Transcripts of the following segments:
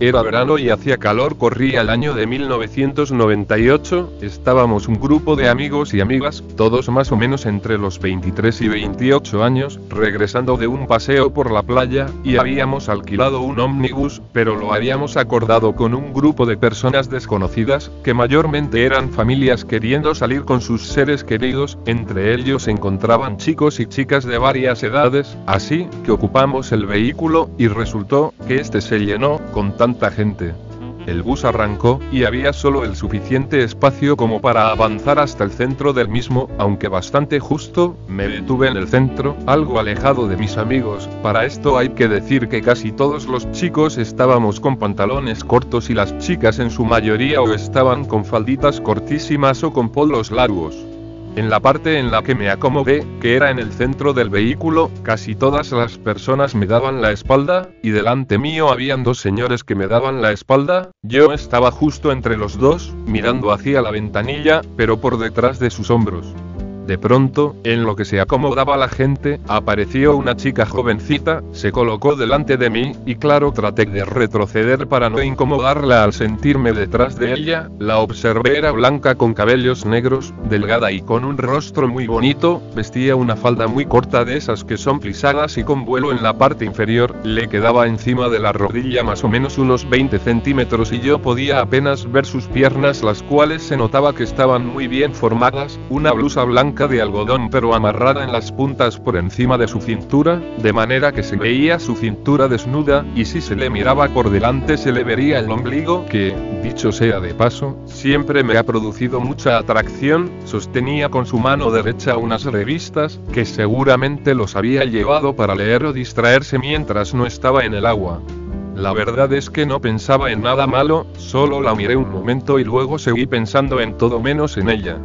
Era verano y hacía calor, corría el año de 1998, estábamos un grupo de amigos y amigas, todos más o menos entre los 23 y 28 años, regresando de un paseo por la playa, y habíamos alquilado un ómnibus, pero lo habíamos acordado con un grupo de personas desconocidas, que mayormente eran familias queriendo salir con sus seres queridos, entre ellos se encontraban chicos y chicas de varias edades, así que ocupamos el vehículo, y resultó que este se llenó con tanta gente. El bus arrancó, y había solo el suficiente espacio como para avanzar hasta el centro del mismo, aunque bastante justo, me detuve en el centro, algo alejado de mis amigos, para esto hay que decir que casi todos los chicos estábamos con pantalones cortos y las chicas en su mayoría o estaban con falditas cortísimas o con polos largos. En la parte en la que me acomodé, que era en el centro del vehículo, casi todas las personas me daban la espalda, y delante mío habían dos señores que me daban la espalda, yo estaba justo entre los dos, mirando hacia la ventanilla, pero por detrás de sus hombros. De pronto, en lo que se acomodaba la gente, apareció una chica jovencita, se colocó delante de mí, y claro traté de retroceder para no incomodarla al sentirme detrás de ella, la observé era blanca con cabellos negros, delgada y con un rostro muy bonito, vestía una falda muy corta de esas que son plisadas y con vuelo en la parte inferior, le quedaba encima de la rodilla más o menos unos 20 centímetros y yo podía apenas ver sus piernas las cuales se notaba que estaban muy bien formadas, una blusa blanca de algodón pero amarrada en las puntas por encima de su cintura, de manera que se veía su cintura desnuda, y si se le miraba por delante se le vería el ombligo que, dicho sea de paso, siempre me ha producido mucha atracción, sostenía con su mano derecha unas revistas, que seguramente los había llevado para leer o distraerse mientras no estaba en el agua. La verdad es que no pensaba en nada malo, solo la miré un momento y luego seguí pensando en todo menos en ella.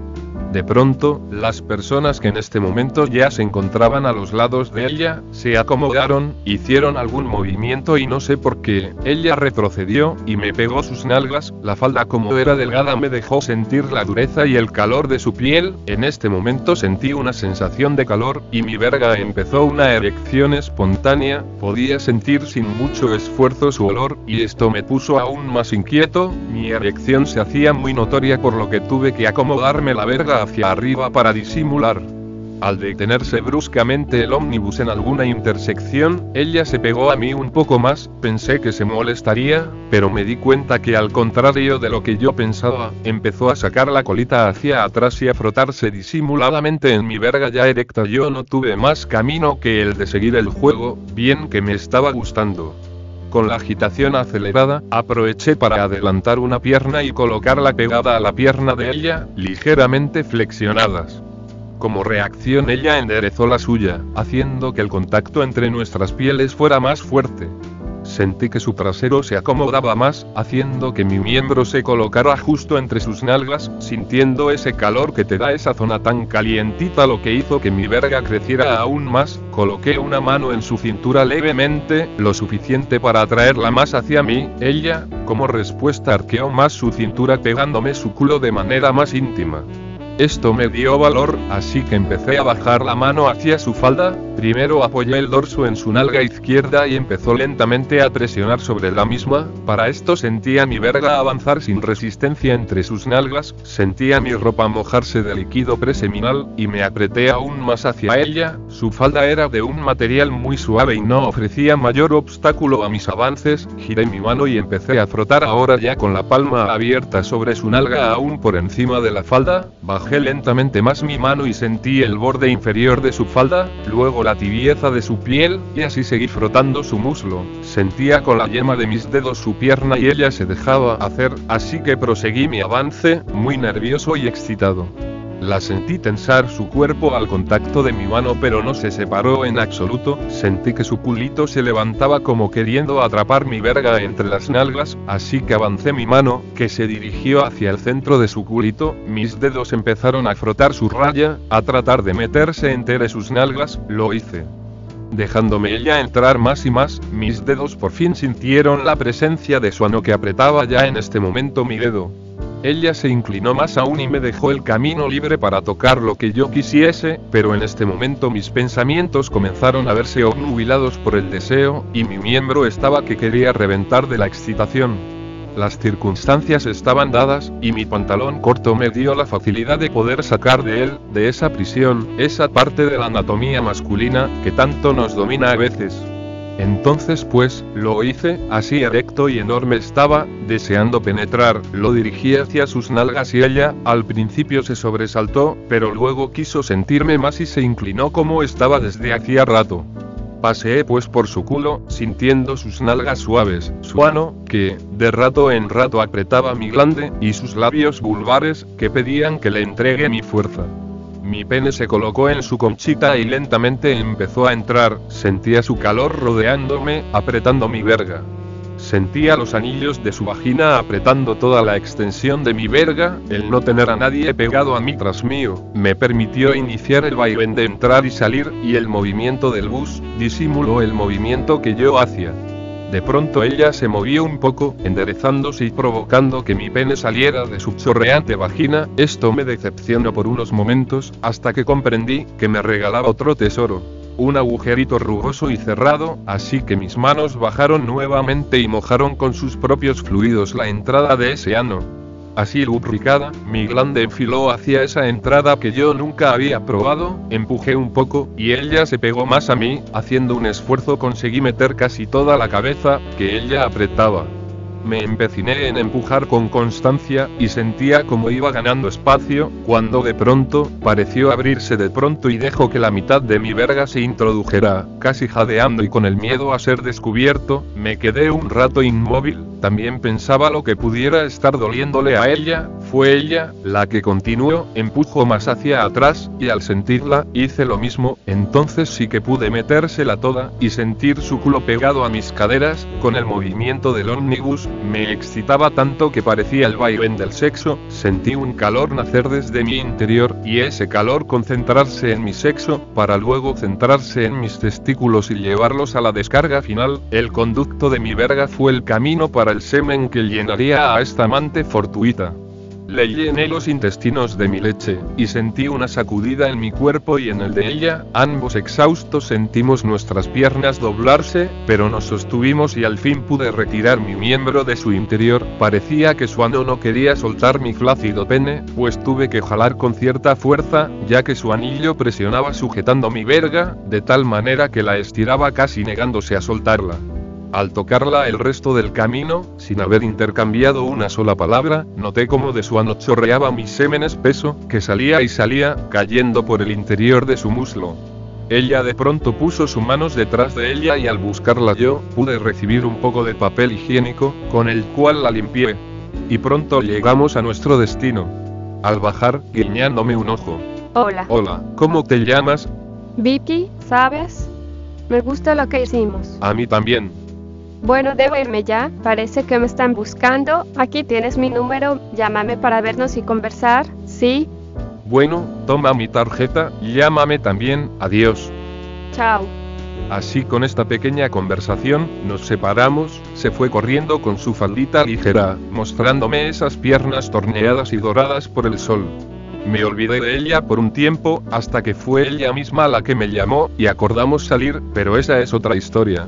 De pronto, las personas que en este momento ya se encontraban a los lados de ella, se acomodaron, hicieron algún movimiento y no sé por qué, ella retrocedió, y me pegó sus nalgas, la falda como era delgada me dejó sentir la dureza y el calor de su piel, en este momento sentí una sensación de calor, y mi verga empezó una erección espontánea, podía sentir sin mucho esfuerzo su olor, y esto me puso aún más inquieto, mi erección se hacía muy notoria por lo que tuve que acomodarme la verga hacia arriba para disimular. Al detenerse bruscamente el ómnibus en alguna intersección, ella se pegó a mí un poco más, pensé que se molestaría, pero me di cuenta que al contrario de lo que yo pensaba, empezó a sacar la colita hacia atrás y a frotarse disimuladamente en mi verga ya erecta. Yo no tuve más camino que el de seguir el juego, bien que me estaba gustando. Con la agitación acelerada, aproveché para adelantar una pierna y colocarla pegada a la pierna de ella, ligeramente flexionadas. Como reacción ella enderezó la suya, haciendo que el contacto entre nuestras pieles fuera más fuerte. Sentí que su trasero se acomodaba más, haciendo que mi miembro se colocara justo entre sus nalgas, sintiendo ese calor que te da esa zona tan calientita lo que hizo que mi verga creciera aún más, coloqué una mano en su cintura levemente, lo suficiente para atraerla más hacia mí, ella, como respuesta arqueó más su cintura pegándome su culo de manera más íntima. Esto me dio valor, así que empecé a bajar la mano hacia su falda, primero apoyé el dorso en su nalga izquierda y empezó lentamente a presionar sobre la misma, para esto sentía mi verga avanzar sin resistencia entre sus nalgas, sentía mi ropa mojarse de líquido preseminal, y me apreté aún más hacia ella, Su falda era de un material muy suave y no ofrecía mayor obstáculo a mis avances, giré mi mano y empecé a frotar ahora ya con la palma abierta sobre su nalga aún por encima de la falda, bajé lentamente más mi mano y sentí el borde inferior de su falda, luego la tibieza de su piel, y así seguí frotando su muslo. Sentía con la yema de mis dedos su pierna y ella se dejaba hacer, así que proseguí mi avance, muy nervioso y excitado. La sentí tensar su cuerpo al contacto de mi mano pero no se separó en absoluto, sentí que su culito se levantaba como queriendo atrapar mi verga entre las nalgas, así que avancé mi mano, que se dirigió hacia el centro de su culito, mis dedos empezaron a frotar su raya, a tratar de meterse entre sus nalgas, lo hice. Dejándome ella entrar más y más, mis dedos por fin sintieron la presencia de su ano que apretaba ya en este momento mi dedo. Ella se inclinó más aún y me dejó el camino libre para tocar lo que yo quisiese, pero en este momento mis pensamientos comenzaron a verse obnubilados por el deseo, y mi miembro estaba que quería reventar de la excitación. Las circunstancias estaban dadas, y mi pantalón corto me dio la facilidad de poder sacar de él, de esa prisión, esa parte de la anatomía masculina, que tanto nos domina a veces. Entonces pues, lo hice, así erecto y enorme estaba, deseando penetrar, lo dirigí hacia sus nalgas y ella, al principio se sobresaltó, pero luego quiso sentirme más y se inclinó como estaba desde hacía rato. Paseé pues por su culo, sintiendo sus nalgas suaves, su ano, que, de rato en rato apretaba mi glande, y sus labios vulvares, que pedían que le entregue mi fuerza. Mi pene se colocó en su conchita y lentamente empezó a entrar, sentía su calor rodeándome, apretando mi verga. Sentía los anillos de su vagina apretando toda la extensión de mi verga, el no tener a nadie pegado a mí tras mío, me permitió iniciar el vaivén de entrar y salir, y el movimiento del bus, disimuló el movimiento que yo hacía. De pronto ella se movió un poco, enderezándose y provocando que mi pene saliera de su chorreante vagina, esto me decepcionó por unos momentos, hasta que comprendí que me regalaba otro tesoro. Un agujerito rugoso y cerrado, así que mis manos bajaron nuevamente y mojaron con sus propios fluidos la entrada de ese ano. Así lubricada, mi glande enfiló hacia esa entrada que yo nunca había probado, empujé un poco, y ella se pegó más a mí, haciendo un esfuerzo conseguí meter casi toda la cabeza, que ella apretaba. Me empeciné en empujar con constancia, y sentía como iba ganando espacio, cuando de pronto, pareció abrirse de pronto y dejó que la mitad de mi verga se introdujera, casi jadeando y con el miedo a ser descubierto, me quedé un rato inmóvil, también pensaba lo que pudiera estar doliéndole a ella, fue ella, la que continuó, empujó más hacia atrás, y al sentirla, hice lo mismo, entonces sí que pude metérsela toda, y sentir su culo pegado a mis caderas, con el movimiento del ómnibus, me excitaba tanto que parecía el vaivén del sexo, sentí un calor nacer desde mi interior, y ese calor concentrarse en mi sexo, para luego centrarse en mis testículos y llevarlos a la descarga final, el conducto de mi verga fue el camino para el semen que llenaría a esta amante fortuita. Le llené los intestinos de mi leche, y sentí una sacudida en mi cuerpo y en el de ella, ambos exhaustos sentimos nuestras piernas doblarse, pero nos sostuvimos y al fin pude retirar mi miembro de su interior, parecía que su ano no quería soltar mi flácido pene, pues tuve que jalar con cierta fuerza, ya que su anillo presionaba sujetando mi verga, de tal manera que la estiraba casi negándose a soltarla. Al tocarla el resto del camino, sin haber intercambiado una sola palabra, noté como de su ano chorreaba mi semen espeso, que salía y salía, cayendo por el interior de su muslo. Ella de pronto puso sus manos detrás de ella y al buscarla yo, pude recibir un poco de papel higiénico, con el cual la limpié. Y pronto llegamos a nuestro destino. Al bajar, guiñándome un ojo. Hola. Hola, ¿cómo te llamas? Vicky, ¿sabes? Me gusta lo que hicimos. A mí también. Bueno, debo irme ya, parece que me están buscando. Aquí tienes mi número, llámame para vernos y conversar, ¿sí? Bueno, toma mi tarjeta, llámame también, adiós. Chao. Así con esta pequeña conversación, nos separamos, se fue corriendo con su faldita ligera, mostrándome esas piernas torneadas y doradas por el sol. Me olvidé de ella por un tiempo, hasta que fue ella misma la que me llamó, y acordamos salir, pero esa es otra historia.